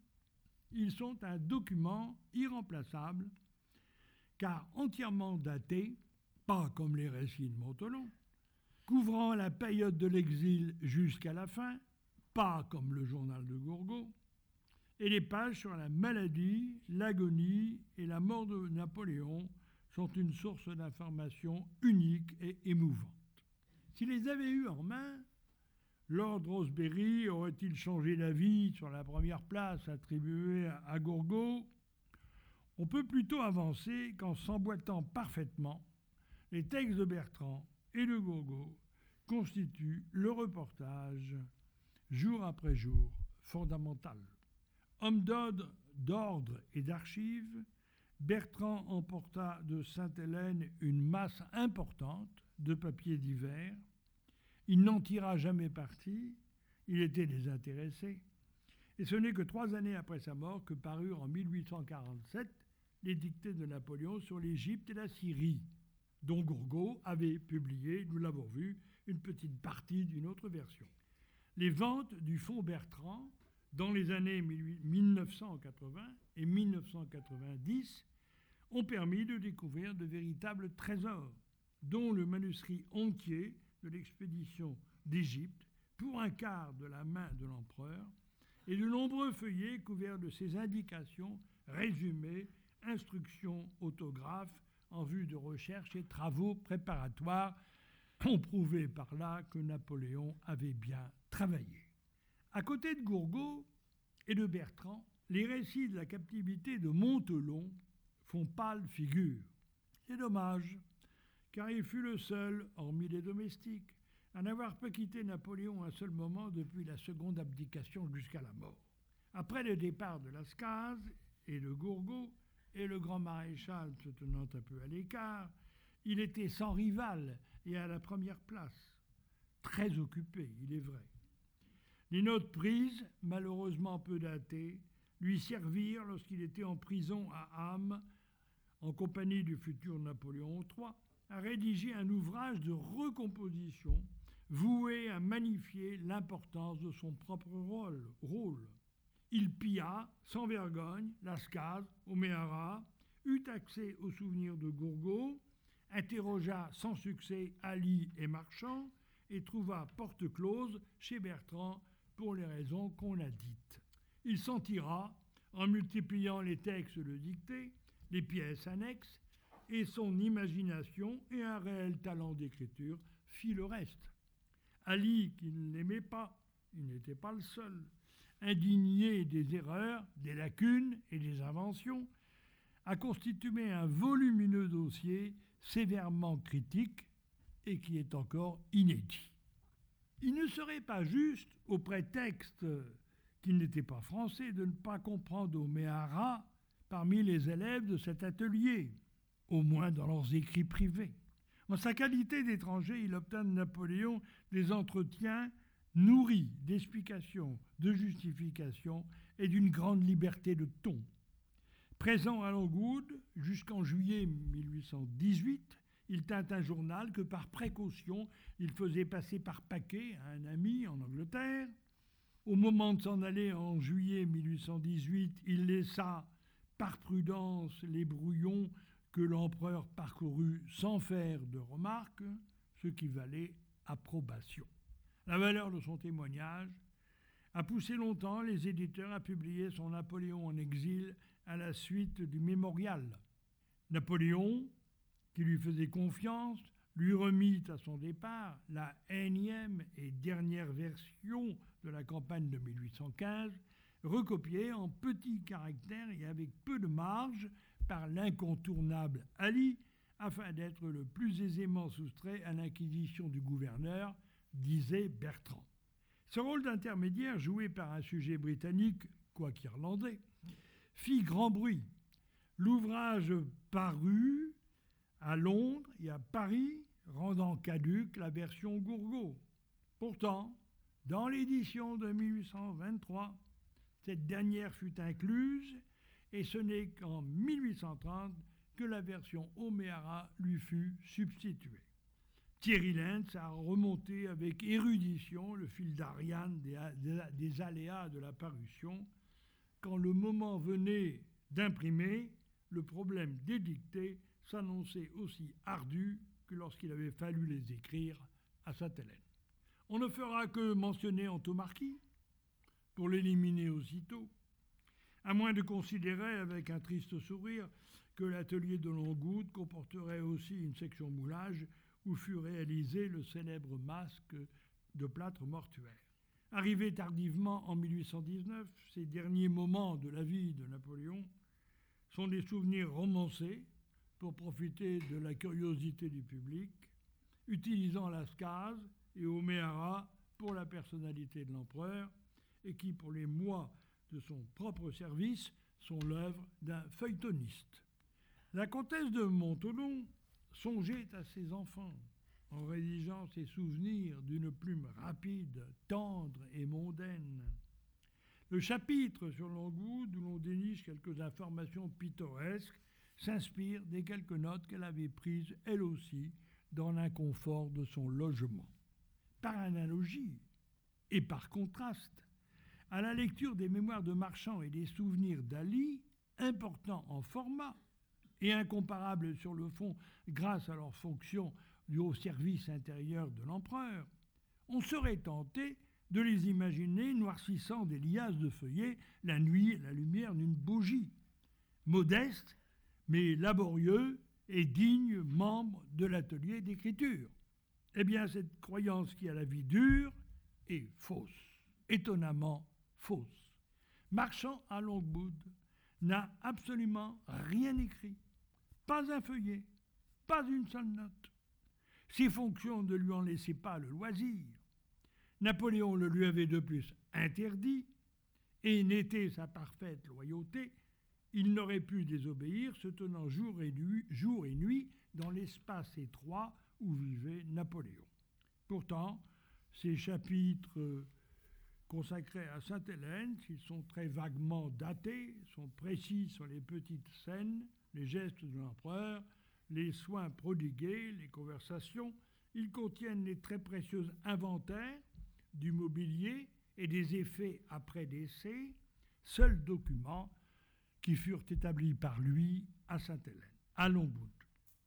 S1: ils sont un document irremplaçable, car entièrement daté, pas comme les récits de Montelon, couvrant la période de l'exil jusqu'à la fin, pas comme le journal de Gourgaud, et les pages sur la maladie, l'agonie et la mort de Napoléon sont une source d'information unique et émouvante. S'il les avait eus en main, Lord Roseberry aurait-il changé d'avis sur la première place attribuée à Gourgaud? On peut plutôt avancer qu'en s'emboîtant parfaitement, les textes de Bertrand et de Gourgaud constituent le reportage, jour après jour, fondamental. Homme d'ordre et d'archives, Bertrand emporta de Sainte-Hélène une masse importante de papiers divers. Il n'en tira jamais parti, il était désintéressé, et ce n'est que trois années après sa mort que parurent en 1847 les dictées de Napoléon sur l'Égypte et la Syrie, dont Gourgaud avait publié, nous l'avons vu, une petite partie d'une autre version. Les ventes du fonds Bertrand dans les années 1980 et 1990 ont permis de découvrir de véritables trésors, dont le manuscrit entier de l'expédition d'Égypte pour un quart de la main de l'empereur et de nombreux feuillets couverts de ses indications, résumés, instructions, autographes en vue de recherches et travaux préparatoires ont prouvé par là que Napoléon avait bien travaillé. À côté de Gourgaud et de Bertrand, les récits de la captivité de Montelon font pâle figure. C'est dommage car il fut le seul, hormis les domestiques, à n'avoir pas quitté Napoléon un seul moment depuis la seconde abdication jusqu'à la mort. Après le départ de Lascaz et de Gourgaud, et le grand maréchal se tenant un peu à l'écart, il était sans rival et à la première place, très occupé, il est vrai. Les notes prises, malheureusement peu datées, lui servirent lorsqu'il était en prison à Ham, en compagnie du futur Napoléon III, a rédigé un ouvrage de recomposition voué à magnifier l'importance de son propre rôle. Il pilla, sans vergogne, Lascaz, Oméara, eut accès aux souvenirs de Gourgaud, interrogea sans succès Ali et Marchand, et trouva porte close chez Bertrand pour les raisons qu'on a dites. Il s'en tira en multipliant les textes de dictée, les pièces annexes, et son imagination et un réel talent d'écriture fit le reste. Ali, qui ne l'aimait pas, il n'était pas le seul, indigné des erreurs, des lacunes et des inventions, a constitué un volumineux dossier sévèrement critique et qui est encore inédit. Il ne serait pas juste, au prétexte qu'il n'était pas français, de ne pas comprendre Oméhara parmi les élèves de cet atelier, au moins dans leurs écrits privés. En sa qualité d'étranger, il obtint de Napoléon des entretiens nourris d'explications, de justifications et d'une grande liberté de ton. Présent à Longwood jusqu'en juillet 1818, il tint un journal que par précaution il faisait passer par paquet à un ami en Angleterre. Au moment de s'en aller en juillet 1818, il laissa par prudence les brouillons que l'empereur parcourut sans faire de remarques, ce qui valait approbation. La valeur de son témoignage a poussé longtemps les éditeurs à publier son Napoléon en exil à la suite du mémorial. Napoléon, qui lui faisait confiance, lui remit à son départ la énième et dernière version de la campagne de 1815, recopiée en petits caractères et avec peu de marge par l'incontournable Ali, afin d'être le plus aisément soustrait à l'inquisition du gouverneur, disait Bertrand. Ce rôle d'intermédiaire joué par un sujet britannique, quoiqu'irlandais, fit grand bruit. L'ouvrage parut à Londres et à Paris, rendant caduque la version Gourgaud. Pourtant, dans l'édition de 1823, cette dernière fut incluse et ce n'est qu'en 1830 que la version Oméhara lui fut substituée. Thierry Lenz a remonté avec érudition le fil d'Ariane des, aléas de la parution. Quand le moment venait d'imprimer, le problème des s'annonçait aussi ardu que lorsqu'il avait fallu les écrire à Sainte-Hélène. On ne fera que mentionner Antomarchi pour l'éliminer aussitôt, à moins de considérer avec un triste sourire que l'atelier de Longwood comporterait aussi une section moulage où fut réalisé le célèbre masque de plâtre mortuaire. Arrivé tardivement en 1819, ces derniers moments de la vie de Napoléon sont des souvenirs romancés pour profiter de la curiosité du public, utilisant Lascaz et Oméhara pour la personnalité de l'empereur et qui, pour les mois de son propre service sont l'œuvre d'un feuilletoniste. La comtesse de Montelon songeait à ses enfants en rédigeant ses souvenirs d'une plume rapide, tendre et mondaine. Le chapitre sur Longwood, où l'on déniche quelques informations pittoresques, s'inspire des quelques notes qu'elle avait prises, elle aussi, dans l'inconfort de son logement. Par analogie et par contraste, à la lecture des mémoires de Marchand et des souvenirs d'Ali, importants en format et incomparables sur le fond grâce à leur fonction du haut service intérieur de l'empereur, on serait tenté de les imaginer noircissant des liasses de feuillets la nuit à la lumière d'une bougie, modeste mais laborieux et digne membre de l'atelier d'écriture. Eh bien, cette croyance qui a la vie dure est fausse, étonnamment fausse. Marchand à Longwood n'a absolument rien écrit, pas un feuillet, pas une seule note. Ses fonctions ne lui en laissaient pas le loisir. Napoléon le lui avait de plus interdit, et n'était sa parfaite loyauté, il n'aurait pu désobéir, se tenant jour et nuit, jour et nuit dans l'espace étroit où vivait Napoléon. Pourtant, ces chapitres consacrés à Sainte-Hélène, s'ils sont très vaguement datés, sont précis sur les petites scènes, les gestes de l'empereur, les soins prodigués, les conversations. Ils contiennent les très précieux inventaires du mobilier et des effets après décès, seuls documents qui furent établis par lui à Sainte-Hélène, à Longwood.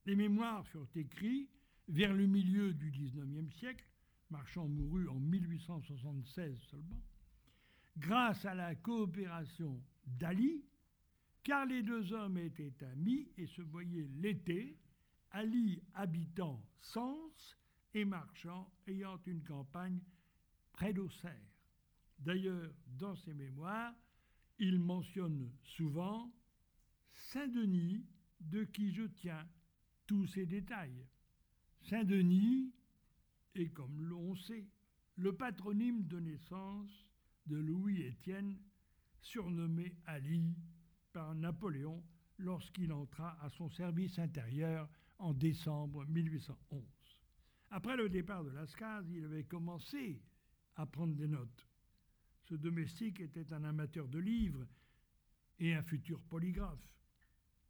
S1: Les mémoires furent écrits vers le milieu du XIXe siècle Marchand mourut en 1876 seulement, grâce à la coopération d'Ali, car les deux hommes étaient amis et se voyaient l'été, Ali habitant Sens et Marchand ayant une campagne près d'Auxerre. D'ailleurs, dans ses mémoires, il mentionne souvent Saint-Denis, de qui je tiens tous ces détails. Saint-Denis est, comme l'on sait, le patronyme de naissance de Louis-Étienne, surnommé Ali par Napoléon lorsqu'il entra à son service intérieur en décembre 1811. Après le départ de Lascaz, il avait commencé à prendre des notes. Ce domestique était un amateur de livres et un futur polygraphe.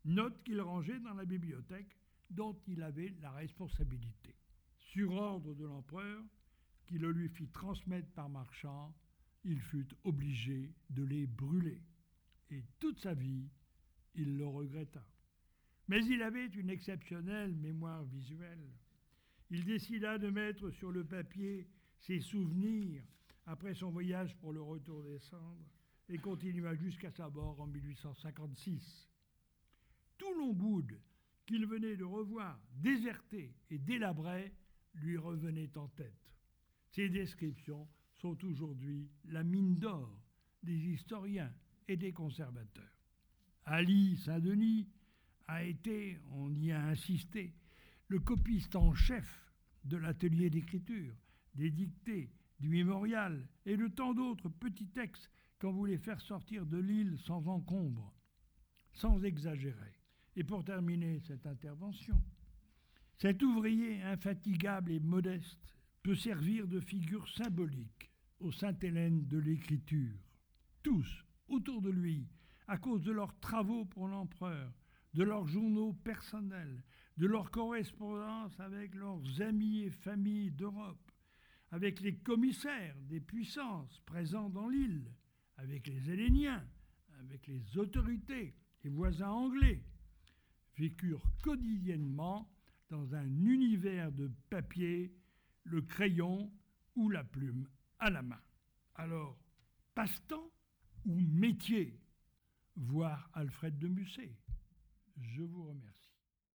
S1: Notes qu'il rangeait dans la bibliothèque dont il avait la responsabilité. Sur ordre de l'empereur, qui le lui fit transmettre par marchand, il fut obligé de les brûler. Et toute sa vie, il le regretta. Mais il avait une exceptionnelle mémoire visuelle. Il décida de mettre sur le papier ses souvenirs après son voyage pour le retour des cendres et continua jusqu'à sa mort en 1856. Tout Longwood, qu'il venait de revoir déserté et délabré, lui revenait en tête. Ces descriptions sont aujourd'hui la mine d'or des historiens et des conservateurs. Ali Saint-Denis a été, on y a insisté, le copiste en chef de l'atelier d'écriture, des dictées, du mémorial et de tant d'autres petits textes qu'on voulait faire sortir de l'île sans encombre, sans exagérer. Et pour terminer cette intervention, cet ouvrier infatigable et modeste peut servir de figure symbolique au Sainte-Hélène de l'écriture. Tous, autour de lui, à cause de leurs travaux pour l'empereur, de leurs journaux personnels, de leur correspondance avec leurs amis et familles d'Europe, avec les commissaires des puissances présents dans l'île, avec les Helléniens, avec les autorités et voisins anglais, vécurent quotidiennement dans un univers de papier, le crayon ou la plume à la main. Alors, passe-temps ou métier? Voir Alfred de Musset. Je vous remercie.